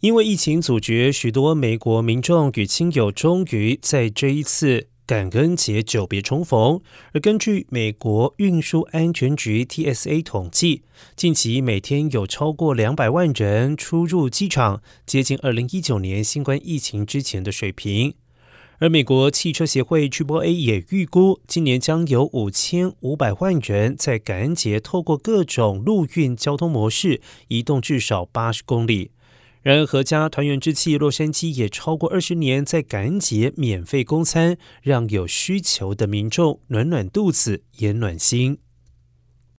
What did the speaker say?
因为疫情阻绝，许多美国民众与亲友终于在这一次感恩节久别重逢。而根据美国运输安全局 （TSA） 统计，近期每天有超过两百万人出入机场，接近二零一九年新冠疫情之前的水平。而美国汽车协会 （Triple A） 也预估，今年将有五千五百万人在感恩节透过各种陆运交通模式移动至少八十公里。然而，阖家团圆之际，洛杉矶也超过二十年在感恩节免费供餐，让有需求的民众暖暖肚子，也暖心。